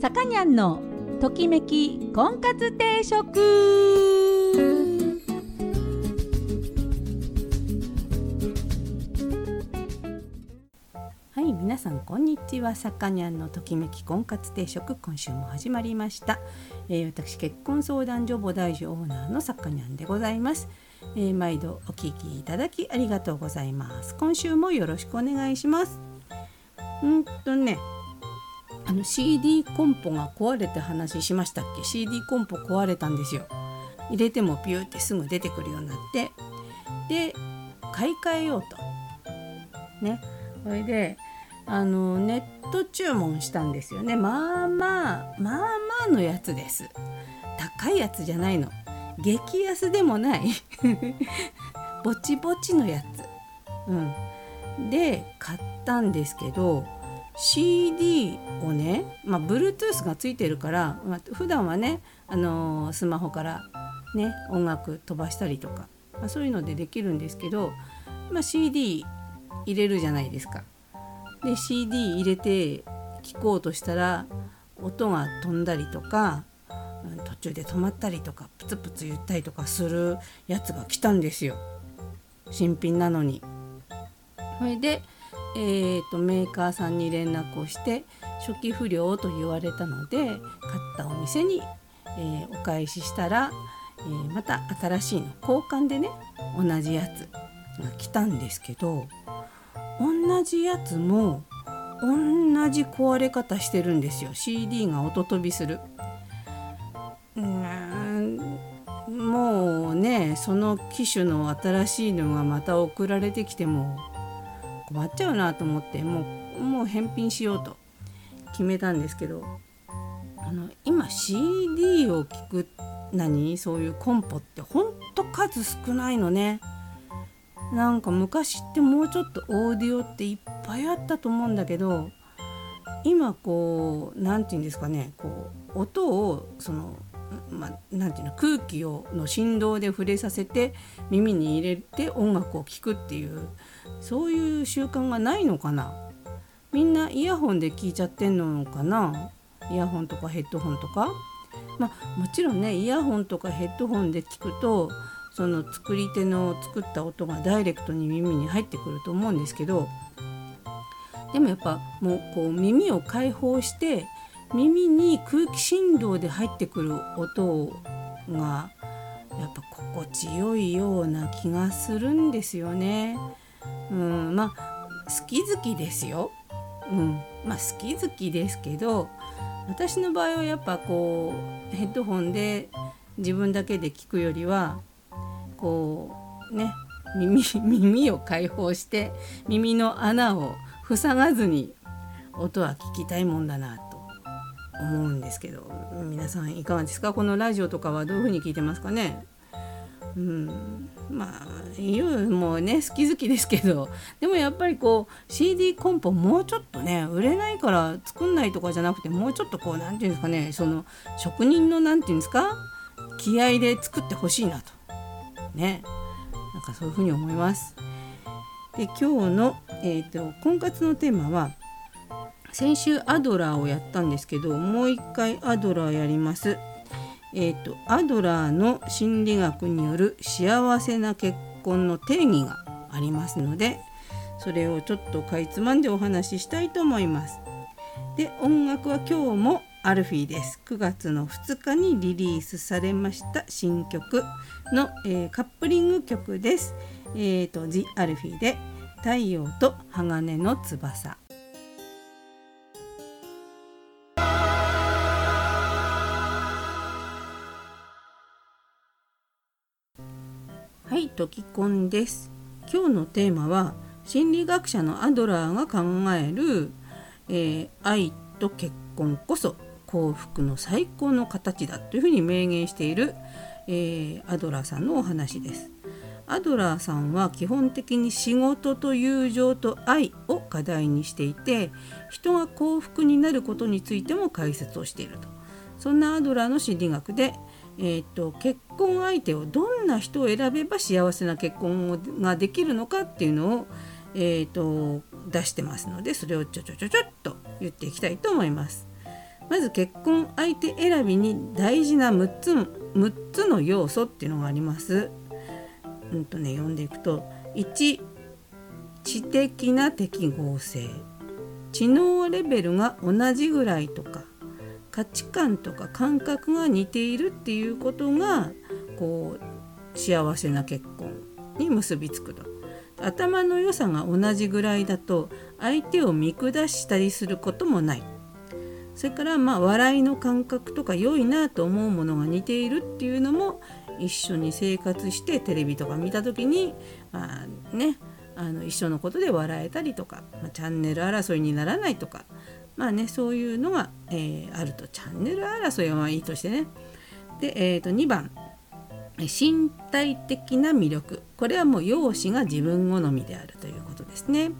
さかにゃんのときめき婚活定食。はい皆さんこんにちは。さかにゃんのときめき婚活定食今週も始まりました、えー、私結婚相談所母大樹オーナーのさかにゃんでございます。えー、毎度お聞きいただきありがとうございます。今週もよろしくお願いします。うんとねあの CD コンポが壊れて話しましたっけ？CD コンポ壊れたんですよ。入れてもピューってすぐ出てくるようになって。で買い替えようと。ね。それであのネット注文したんですよね。まあまあまあまあのやつです。高いやつじゃないの。激安でもない。ぼちぼちのやつ。うん。で買ったんですけど CD をね、まあ、Bluetooth がついてるから、まあ、普段はね、あのー、スマホからね音楽飛ばしたりとか、まあ、そういうのでできるんですけど、まあ、CD 入れるじゃないですか。で CD 入れて聴こうとしたら音が飛んだりとか途中で止まったりとかプツプツ言ったりとかするやつが来たんですよ新品なのに。それでえーと、メーカーさんに連絡をして初期不良と言われたので買ったお店に、えー、お返ししたら、えー、また新しいの交換でね同じやつが来たんですけど同じやつも同じ壊れ方してるんですよ CD が音飛びするうん。もうねその機種の新しいのがまた送られてきても困っちゃうなと思ってもうもう返品しようと決めたんですけどあの今 CD を聴く何そういうコンポってほんと数少ないのね。なんか昔ってもうちょっとオーディオっていっぱいあったと思うんだけど今こう何て言うんですかねこう音をそのまあ、なんていうの空気をの振動で触れさせて耳に入れて音楽を聴くっていうそういう習慣がないのかな？みんなイヤホンで聞いちゃってんのかな？イヤホンとかヘッドホンとか？まあもちろんねイヤホンとかヘッドホンで聞くとその作り手の作った音がダイレクトに耳に入ってくると思うんですけどでもやっぱもうこう耳を開放して耳に空気振動で入ってくる音がやっぱ心地よいような気がするんですよね。うんまあ好き好きですよ。うんまあ好き好きですけど私の場合はやっぱこうヘッドホンで自分だけで聞くよりはこうね耳 耳を開放して耳の穴を塞がずに音は聞きたいもんだなと思うんですけど皆さんいかがですか？このラジオとかはどういうふうに聞いてますかね？うん。まあ言うもうね好き好きですけどでもやっぱりこう CD コンポもうちょっとね売れないから作んないとかじゃなくてもうちょっとこう何て言うんですかねその職人の何て言うんですか？気合で作ってほしいなと。ね。なんかそういうふうに思います。で今日の、えーと、婚活のテーマは先週アドラーをやったんですけどもう一回アドラーやります。えーと、アドラーの心理学による幸せな結婚の定義がありますのでそれをちょっとかいつまんでお話ししたいと思います。で音楽は今日もアルフィーです。9月の2日にリリースされました新曲の、えー、カップリング曲です。えーと、ジ・アルフィーで太陽と鋼の翼。トキコンです。今日のテーマは心理学者のアドラーが考える、えー、愛と結婚こそ幸福の最高の形だというふうに明言している、えー、アドラーさんのお話です。アドラーさんは基本的に仕事と友情と愛を課題にしていて人が幸福になることについても解説をしていると。そんなアドラーの心理学でえーと、結婚相手をどんな人を選べば幸せな結婚ができるのかっていうのを、えーと、出してますのでそれをちょちょちょちょっと言っていきたいと思います。まず結婚相手選びに大事な6つ ,6 つの要素っていうのがあります。うんとね読んでいくと1知的な適合性知能レベルが同じぐらいとか価値観とか感覚が似ているっていうことがこう幸せな結婚に結びつくと。頭の良さが同じぐらいだと相手を見下したりすることもない。それからまあ笑いの感覚とか良いなと思うものが似ているっていうのも一緒に生活してテレビとか見た時にまあねあの一緒のことで笑えたりとか、まあ、チャンネル争いにならないとかまあねそういうのが、えー、あると。チャンネル争いはいいとしてね。で、えー、と2番。身体的な魅力。これはもう容姿が自分好みであるということですね。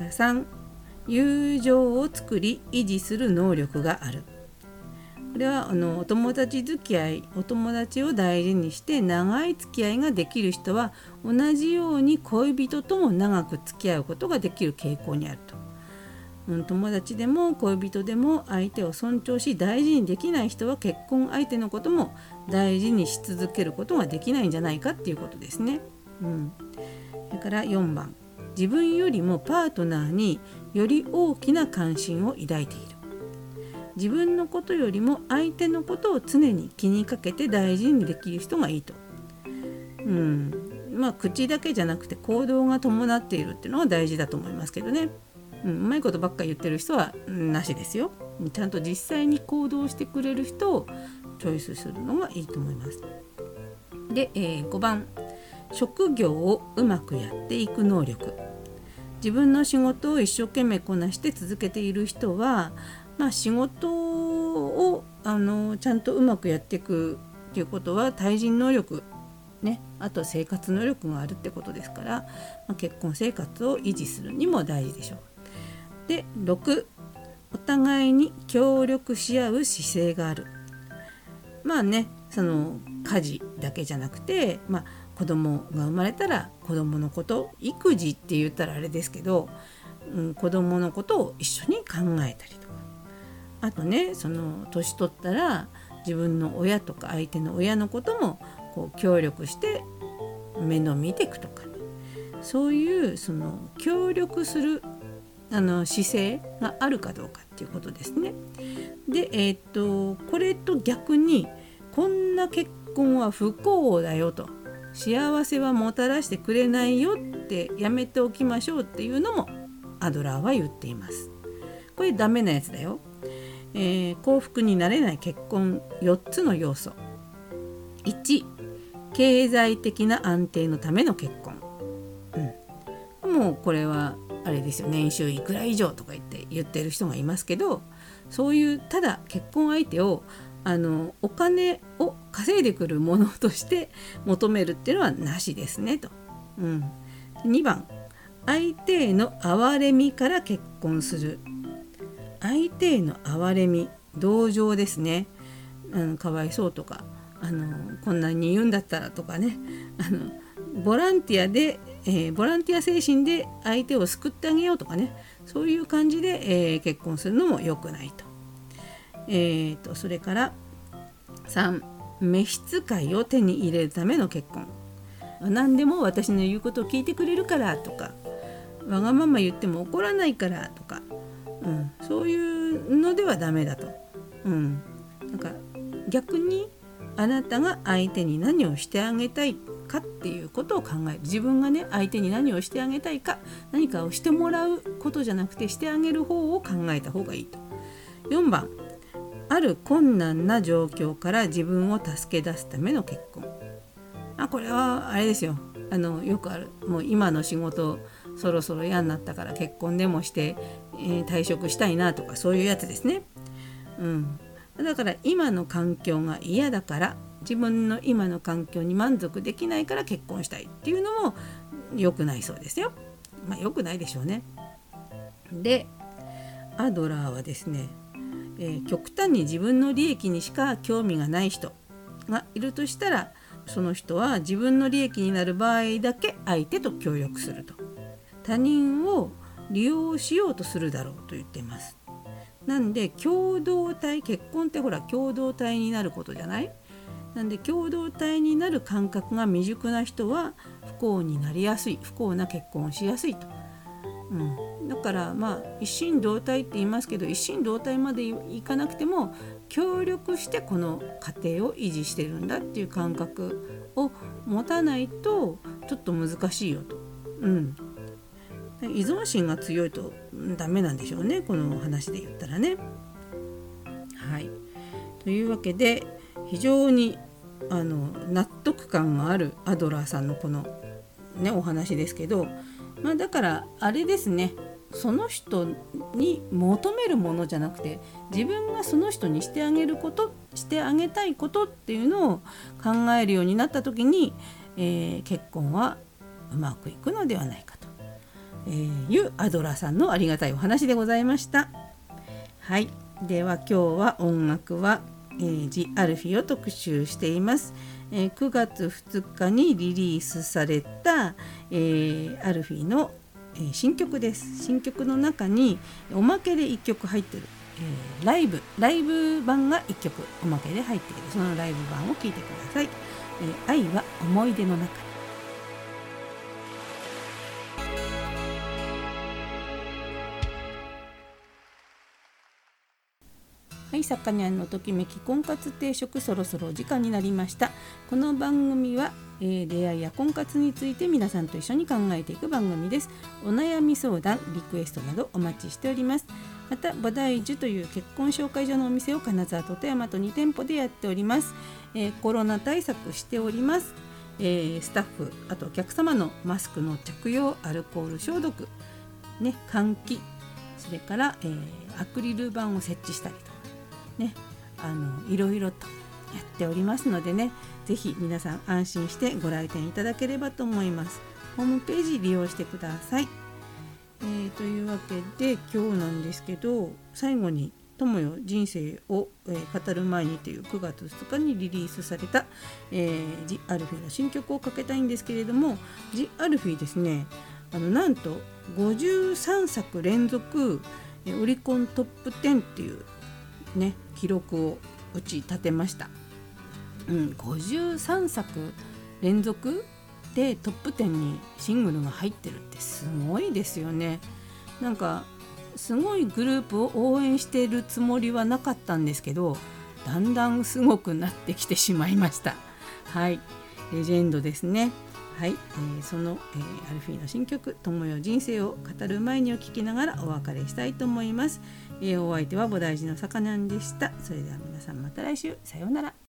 3友情を作り維持する能力がある。これはあのお友達付き合いお友達を大事にして長い付き合いができる人は同じように恋人とも長く付き合うことができる傾向にあると、うん、友達でも恋人でも相手を尊重し大事にできない人は結婚相手のことも大事にし続けることができないんじゃないかっていうことですね。うん、それから4番自分よりもパートナーにより大きな関心を抱いている自分のことよりも相手のことを常に気にかけて大事にできる人がいいと。うんまあ口だけじゃなくて行動が伴っているっていうのが大事だと思いますけどね。うん、うまいことばっか言ってる人はなしですよ。ちゃんと実際に行動してくれる人をチョイスするのがいいと思います。で、えー、5番職業をうまくやっていく能力自分の仕事を一生懸命こなして続けている人はまあ、仕事をあのちゃんとうまくやっていくっていうことは対人能力ね、あと生活能力があるってことですから、まあ、結婚生活を維持するにも大事でしょう。で6お互いに協力し合う姿勢がある。まあねその家事だけじゃなくて、まあ、子供が生まれたら子供のこと育児って言ったらあれですけど、うん、子供のことを一緒に考えたりとか。あとねその年取ったら自分の親とか相手の親のこともこう協力して面倒見ていくとか。ねそういうその協力するあの姿勢があるかどうかっていうことですね。で、えー、っとこれと逆にこんな結婚は不幸だよと幸せはもたらしてくれないよってやめておきましょうっていうのもアドラーは言っています。これダメなやつだよ。えー、幸福になれない結婚4つの要素1経済的な安定のための結婚、うん、もうこれはあれですよ年収いくら以上とか言って言ってる人がいますけどそういうただ結婚相手をあのお金を稼いでくるものとして求めるっていうのはなしですねと。うん、2番。相手への憐れみから結婚する。相手への憐れみ。同情ですね、うん、かわいそうとかあのこんなに言うんだったらとかね。あのボランティアで、えー、ボランティア精神で相手を救ってあげようとかね。そういう感じで、えー、結婚するのも良くないと。えーと、それから3召使いを手に入れるための結婚。何でも私の言うことを聞いてくれるからとか。わがまま言っても怒らないからとか。うん、そういうのではダメだと。うん、なんか逆にあなたが相手に何をしてあげたいかっていうことを考える自分がね相手に何をしてあげたいか何かをしてもらうことじゃなくてしてあげる方を考えた方がいいと。4番ある困難な状況から自分を助け出すための結婚。あこれはあれですよあのよくあるもう今の仕事そろそろ嫌になったから結婚でもして、えー、退職したいなとかそういうやつですね。うん、だから今の環境が嫌だから自分の今の環境に満足できないから結婚したいっていうのも良くないそうですよ。まあ良くないでしょうね。でアドラーはですね、えー、極端に自分の利益にしか興味がない人がいるとしたらその人は自分の利益になる場合だけ相手と協力すると。他人を利用しようとするだろうと言っています。なんで共同体結婚ってほら共同体になることじゃない？なんで共同体になる感覚が未熟な人は不幸になりやすい不幸な結婚をしやすいと。うん、だからまあ一心同体って言いますけど一心同体までいかなくても協力してこの家庭を維持してるんだっていう感覚を持たないとちょっと難しいよと。うん、依存心が強いとダメなんでしょうねこの話で言ったらね。はいというわけで非常にあの納得感があるアドラーさんのこの、ね、お話ですけど、まあ、だからあれですねその人に求めるものじゃなくて自分がその人にしてあげることしてあげたいことっていうのを考えるようになった時に、えー、結婚はうまくいくのではないかと、いうアドラーさんのありがたいお話でございました。はいでは今日は音楽はえー、ジ・アルフィを特集しています、えー、9月2日にリリースされた、えー、アルフィの、えー、新曲です。新曲の中におまけで1曲入ってる、えー、ライブライブ版が1曲おまけで入っている。そのライブ版を聴いてください、え、愛は思い出の中。はい、さかにゃんのときめき婚活定食そろそろお時間になりました。この番組は、えー、出会いや婚活について皆さんと一緒に考えていく番組です。お悩み相談リクエストなどお待ちしております。また菩提樹という結婚紹介所のお店を金沢と富山と2店舗でやっております、えー、コロナ対策しております。えー、スタッフあとお客様のマスクの着用アルコール消毒、ね、換気それから、えー、アクリル板を設置したりねあのいろいろとやっておりますのでね是非皆さん安心してご来店いただければと思います。ホームページ利用してください、えー、というわけで今日なんですけど最後に「友よ人生を、え、語る前に」という9月2日にリリースされた、えー、ジ・アルフィーの新曲をかけたいんですけれどもジ・アルフィーですねあのなんと53作連続オリコントップ10っていうね記録を打ち立てました、うん、53作連続でトップ10にシングルが入ってるってすごいですよね。なんかすごいグループを応援してるつもりはなかったんですけどだんだんすごくなってきてしまいました。はい。レジェンドですね。はい、えー、その、えー、アルフィーの新曲「友よ人生を語る前に」を聴きながらお別れしたいと思います。えー、お相手は菩提寺のさかなんでした。それでは皆さんまた来週さようなら。